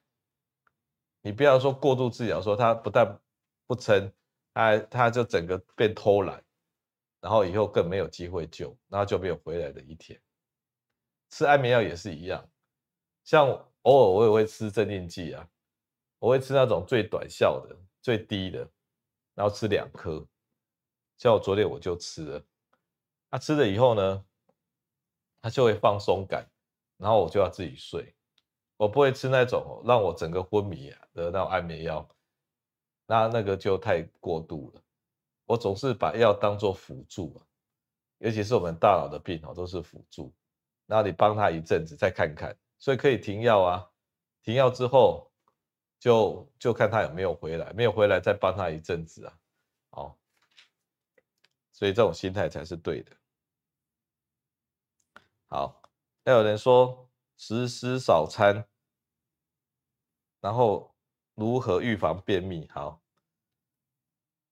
你不要说过度治疗，说他不但不撑，他他就整个变偷懒，然后以后更没有机会救，然后就没有回来的一天。吃安眠药也是一样，像偶尔我也会吃镇定剂啊，我会吃那种最短效的、最低的，然后吃两颗。像我昨天我就吃了。他吃了以后呢，他就会放松感，然后我就要自己睡。我不会吃那种让我整个昏迷的那种安眠药，那那个就太过度了。我总是把药当做辅助，尤其是我们大脑的病哦，都是辅助。然后你帮他一阵子再看看，所以可以停药啊。停药之后就就看他有没有回来，没有回来再帮他一阵子啊。哦，所以这种心态才是对的。好，还有人说实施少餐，然后如何预防便秘？好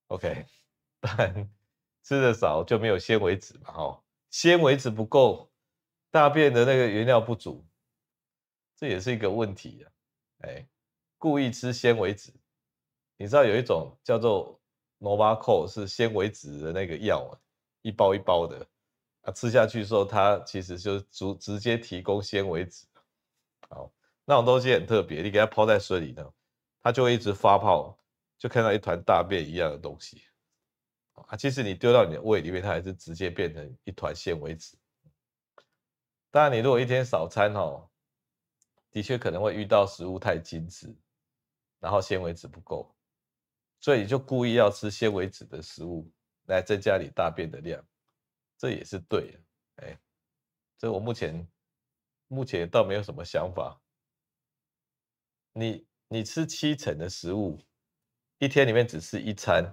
，OK，当然吃的少就没有纤维质嘛，哦，纤维质不够，大便的那个原料不足，这也是一个问题啊。哎，故意吃纤维质，你知道有一种叫做 n o v a c o 是纤维质的那个药，一包一包的。啊，吃下去的时候，它其实就直直接提供纤维质。好，那种东西很特别，你给它泡在水里头，它就会一直发泡，就看到一团大便一样的东西。啊，其实你丢到你的胃里面，它还是直接变成一团纤维质。当然，你如果一天少餐哦，的确可能会遇到食物太精致，然后纤维质不够，所以你就故意要吃纤维质的食物来增加你大便的量。这也是对的，哎，这我目前目前倒没有什么想法。你你吃七成的食物，一天里面只吃一餐，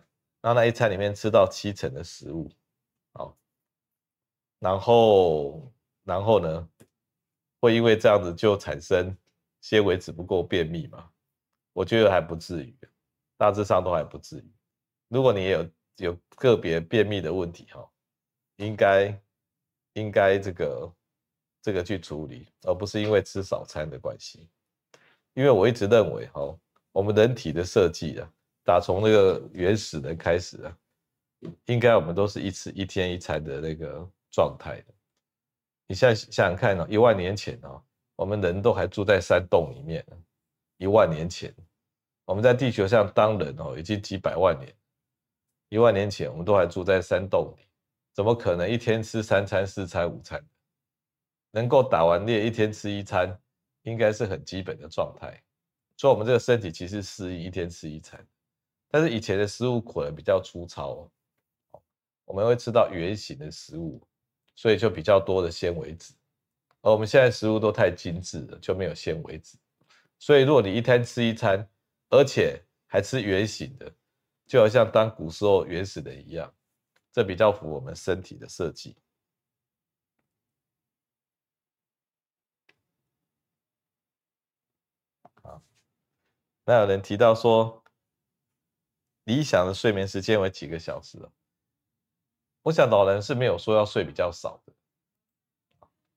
然后那一餐里面吃到七成的食物，好，然后然后呢，会因为这样子就产生纤维质不够便秘嘛？我觉得还不至于，大致上都还不至于。如果你有有个别便秘的问题哈，应该应该这个这个去处理，而不是因为吃少餐的关系。因为我一直认为哈，我们人体的设计啊，打从那个原始人开始啊，应该我们都是一吃一天一餐的那个状态的。你现在想想看呢，一万年前啊，我们人都还住在山洞里面，一万年前，我们在地球上当人哦，已经几百万年。一万年前，我们都还住在山洞里，怎么可能一天吃三餐、四餐、五餐？能够打完猎一天吃一餐，应该是很基本的状态。所以，我们这个身体其实适应一天吃一餐。但是以前的食物可能比较粗糙，我们会吃到圆形的食物，所以就比较多的纤维质。而我们现在食物都太精致了，就没有纤维质。所以，如果你一天吃一餐，而且还吃圆形的，就好像当古时候原始人一样，这比较符合我们身体的设计。啊，那有人提到说，理想的睡眠时间为几个小时？我想老人是没有说要睡比较少的，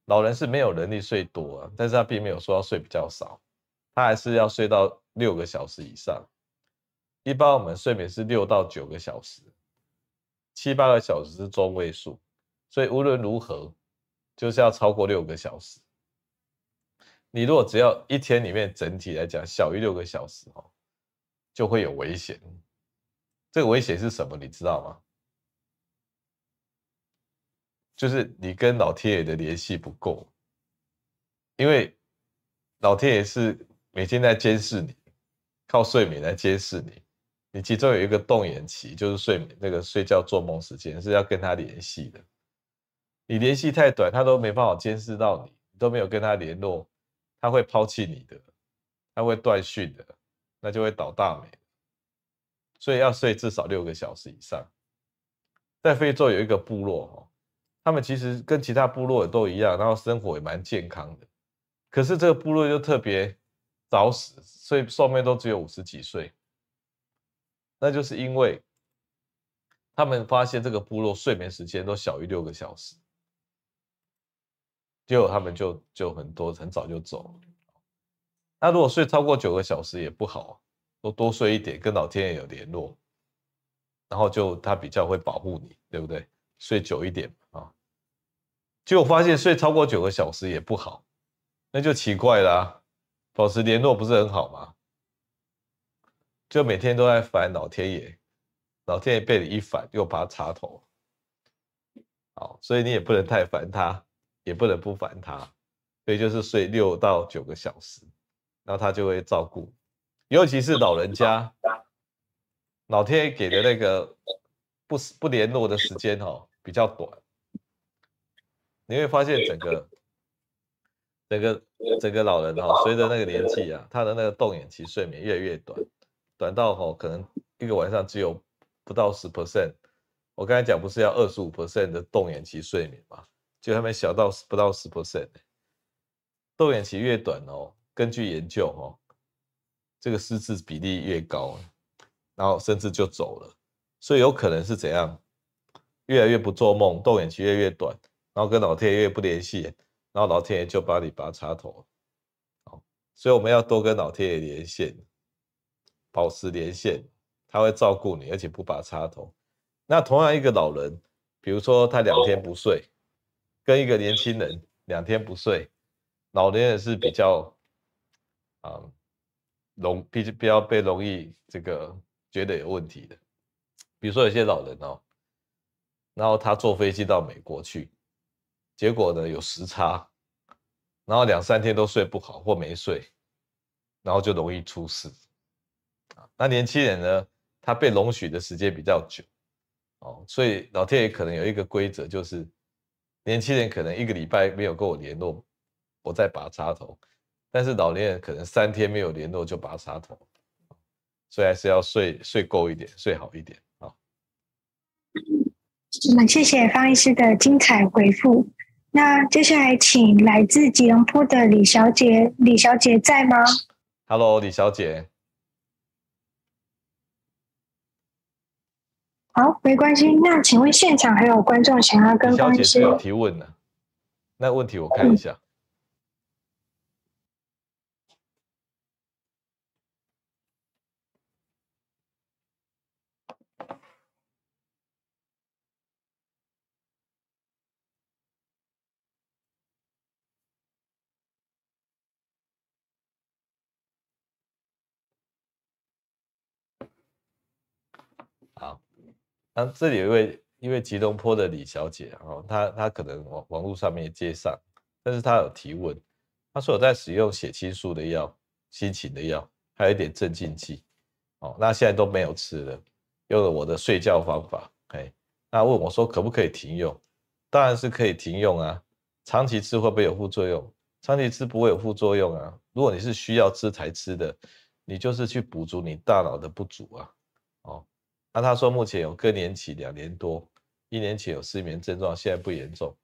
老人是没有能力睡多啊，但是他并没有说要睡比较少，他还是要睡到六个小时以上。一般我们睡眠是六到九个小时，七八个小时是中位数，所以无论如何就是要超过六个小时。你如果只要一天里面整体来讲小于六个小时哦，就会有危险。这个危险是什么？你知道吗？就是你跟老天爷的联系不够，因为老天爷是每天在监视你，靠睡眠来监视你。你其中有一个动眼期，就是睡眠那个睡觉做梦时间是要跟他联系的。你联系太短，他都没办法监视到你，你都没有跟他联络，他会抛弃你的，他会断讯的，那就会倒大霉。所以要睡至少六个小时以上。在非洲有一个部落哈，他们其实跟其他部落也都一样，然后生活也蛮健康的。可是这个部落就特别早死，所以寿命都只有五十几岁。那就是因为他们发现这个部落睡眠时间都小于六个小时，结果他们就就很多很早就走了。那如果睡超过九个小时也不好，多多睡一点，跟老天爷有联络，然后就他比较会保护你，对不对？睡久一点啊，结果发现睡超过九个小时也不好，那就奇怪啦啊，保持联络不是很好吗？就每天都在烦老天爷，老天爷被你一烦又拔插头，好，所以你也不能太烦他，也不能不烦他，所以就是睡六到九个小时，然后他就会照顾，尤其是老人家，老天爷给的那个不不联络的时间哦比较短，你会发现整个整个整个老人哈，随着那个年纪啊，他的那个动眼期睡眠越来越短。短到吼，可能一个晚上只有不到十 percent。我刚才讲不是要二十五 percent 的动眼期睡眠吗？就他们小到不到十 percent。动眼期越短哦，根据研究哦，这个失智比例越高，然后甚至就走了。所以有可能是怎样？越来越不做梦，动眼期越来越短，然后跟老天爷越不联系，然后老天爷就把你拔插头。好，所以我们要多跟老天爷连线。保持连线，他会照顾你，而且不拔插头。那同样一个老人，比如说他两天不睡，跟一个年轻人两天不睡，老年人是比较啊容比比较被容易这个觉得有问题的。比如说有些老人哦，然后他坐飞机到美国去，结果呢有时差，然后两三天都睡不好或没睡，然后就容易出事。那年轻人呢？他被容许的时间比较久，哦，所以老天爷可能有一个规则，就是年轻人可能一个礼拜没有跟我联络，我再拔插头；但是老年人可能三天没有联络就拔插头，所以还是要睡睡够一点，睡好一点啊。我们谢谢方医师的精彩回复。那接下来请来自吉隆坡的李小姐，李小姐在吗？Hello，李小姐。好，没关系。那请问现场还有观众想要跟方医师有提问呢？那问题我看一下。嗯那这里有一位，一位吉隆坡的李小姐哦，她她可能网网络上面接上，但是她有提问，她说我在使用血清素的药、心情的药，还有一点镇静剂，哦，那现在都没有吃了，用了我的睡觉方法，哎，那问我说可不可以停用？当然是可以停用啊，长期吃会不会有副作用？长期吃不会有副作用啊，如果你是需要吃才吃的，你就是去补足你大脑的不足啊，哦。那他说目前有更年期两年多，一年前有失眠症状，现在不严重。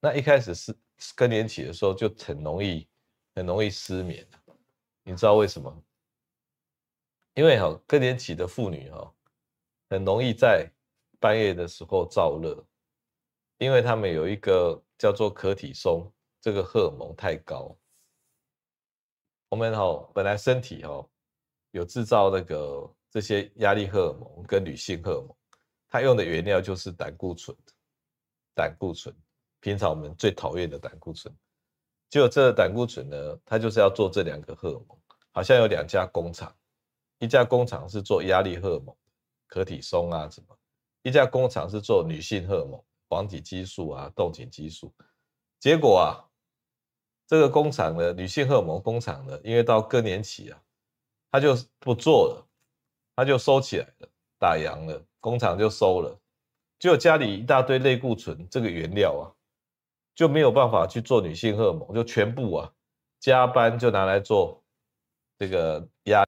那一开始是更年期的时候就很容易很容易失眠，你知道为什么？因为哈更年期的妇女哈很容易在半夜的时候燥热，因为他们有一个叫做可体松这个荷尔蒙太高。我们哈本来身体哈有制造那个。这些压力荷尔蒙跟女性荷尔蒙，它用的原料就是胆固醇，胆固醇，平常我们最讨厌的胆固醇。就这个胆固醇呢，它就是要做这两个荷尔蒙，好像有两家工厂，一家工厂是做压力荷尔蒙，可体松啊什么，一家工厂是做女性荷尔蒙，黄体激素啊、动情激素。结果啊，这个工厂的女性荷尔蒙工厂呢，因为到更年期啊，它就不做了。他就收起来了，打烊了，工厂就收了，就家里一大堆类固醇这个原料啊，就没有办法去做女性荷尔蒙，就全部啊加班就拿来做这个压，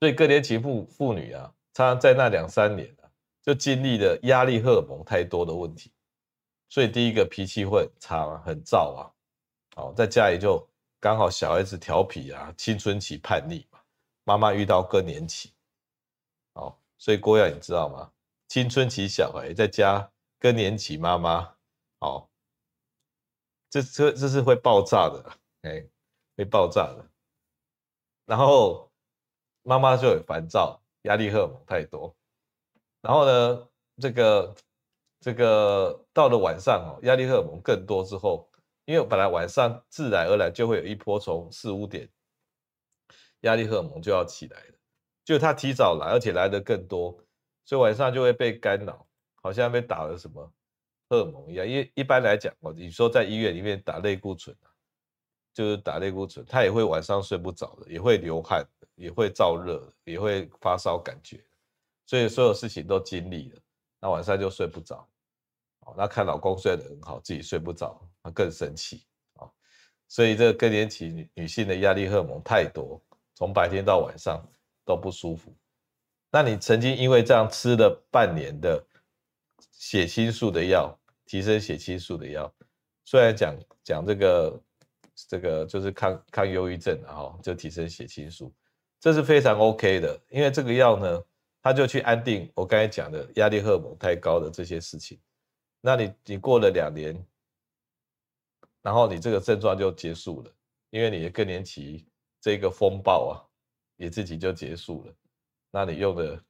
所以各年期妇妇女啊，常常在那两三年啊，就经历了压力荷尔蒙太多的问题，所以第一个脾气会很差，很燥啊，哦，在家里就刚好小孩子调皮啊，青春期叛逆。妈妈遇到更年期，哦，所以郭耀你知道吗？青春期小孩在家更年期妈妈，哦，这这这是会爆炸的，哎，会爆炸的。然后妈妈就很烦躁，压力荷尔蒙太多。然后呢，这个这个到了晚上哦，压力荷尔蒙更多之后，因为本来晚上自然而然就会有一波从四五点。压力荷尔蒙就要起来了，就他提早来，而且来的更多，所以晚上就会被干扰，好像被打了什么荷尔蒙一样。因为一般来讲，哦，你说在医院里面打类固醇啊，就是打类固醇，他也会晚上睡不着的，也会流汗，也会燥热，也会发烧感觉，所以所有事情都经历了，那晚上就睡不着。哦，那看老公睡得很好，自己睡不着，他更生气啊。所以这个更年期女女性的压力荷尔蒙太多。从白天到晚上都不舒服，那你曾经因为这样吃了半年的血清素的药，提升血清素的药，虽然讲讲这个这个就是抗抗忧郁症哈，就提升血清素，这是非常 OK 的，因为这个药呢，它就去安定我刚才讲的压力荷尔蒙太高的这些事情。那你你过了两年，然后你这个症状就结束了，因为你的更年期。这个风暴啊，也自己就结束了。那你用的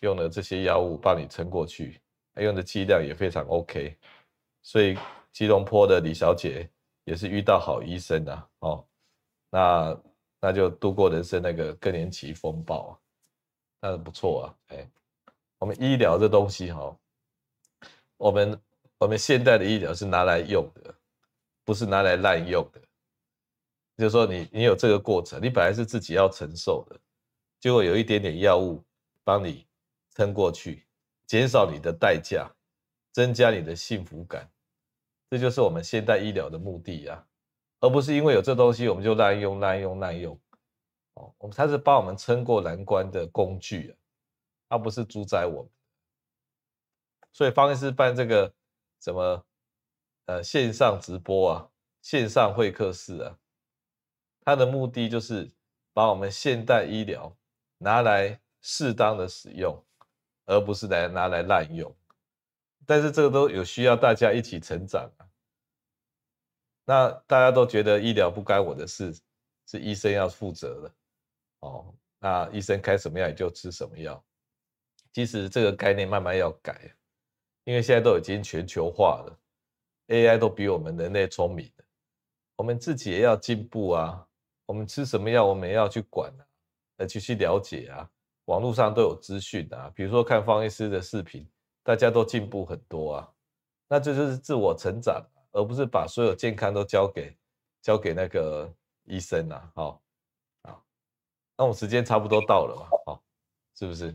用的这些药物帮你撑过去，用的剂量也非常 OK。所以吉隆坡的李小姐也是遇到好医生啊，哦，那那就度过人生那个更年期风暴啊，那是不错啊。哎，我们医疗这东西哈、哦，我们我们现代的医疗是拿来用的，不是拿来滥用的。就是说你，你有这个过程，你本来是自己要承受的，结果有一点点药物帮你撑过去，减少你的代价，增加你的幸福感，这就是我们现代医疗的目的呀。而不是因为有这东西我们就滥用、滥用、滥用。哦，我们它是帮我们撑过难关的工具啊，它不是主宰我们。所以方医师办这个什么呃线上直播啊、线上会客室啊，它的目的就是把我们现代医疗拿来适当的使用，而不是来拿来滥用。但是这个都有需要大家一起成长啊。那大家都觉得医疗不该我的事，是医生要负责的。哦，那医生开什么药你就吃什么药。其实这个概念慢慢要改，因为现在都已经全球化了，AI 都比我们人类聪明，我们自己也要进步啊。我们吃什么药，我们也要去管啊，而去去了解啊。网络上都有资讯啊，比如说看方医师的视频，大家都进步很多啊。那这就是自我成长，而不是把所有健康都交给交给那个医生啊。好。那我们时间差不多到了嘛，好，是不是？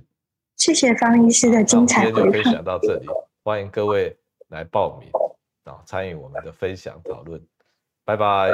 谢谢方医师的精彩。今天就分享到这里，欢迎各位来报名啊，参与我们的分享讨论，拜拜。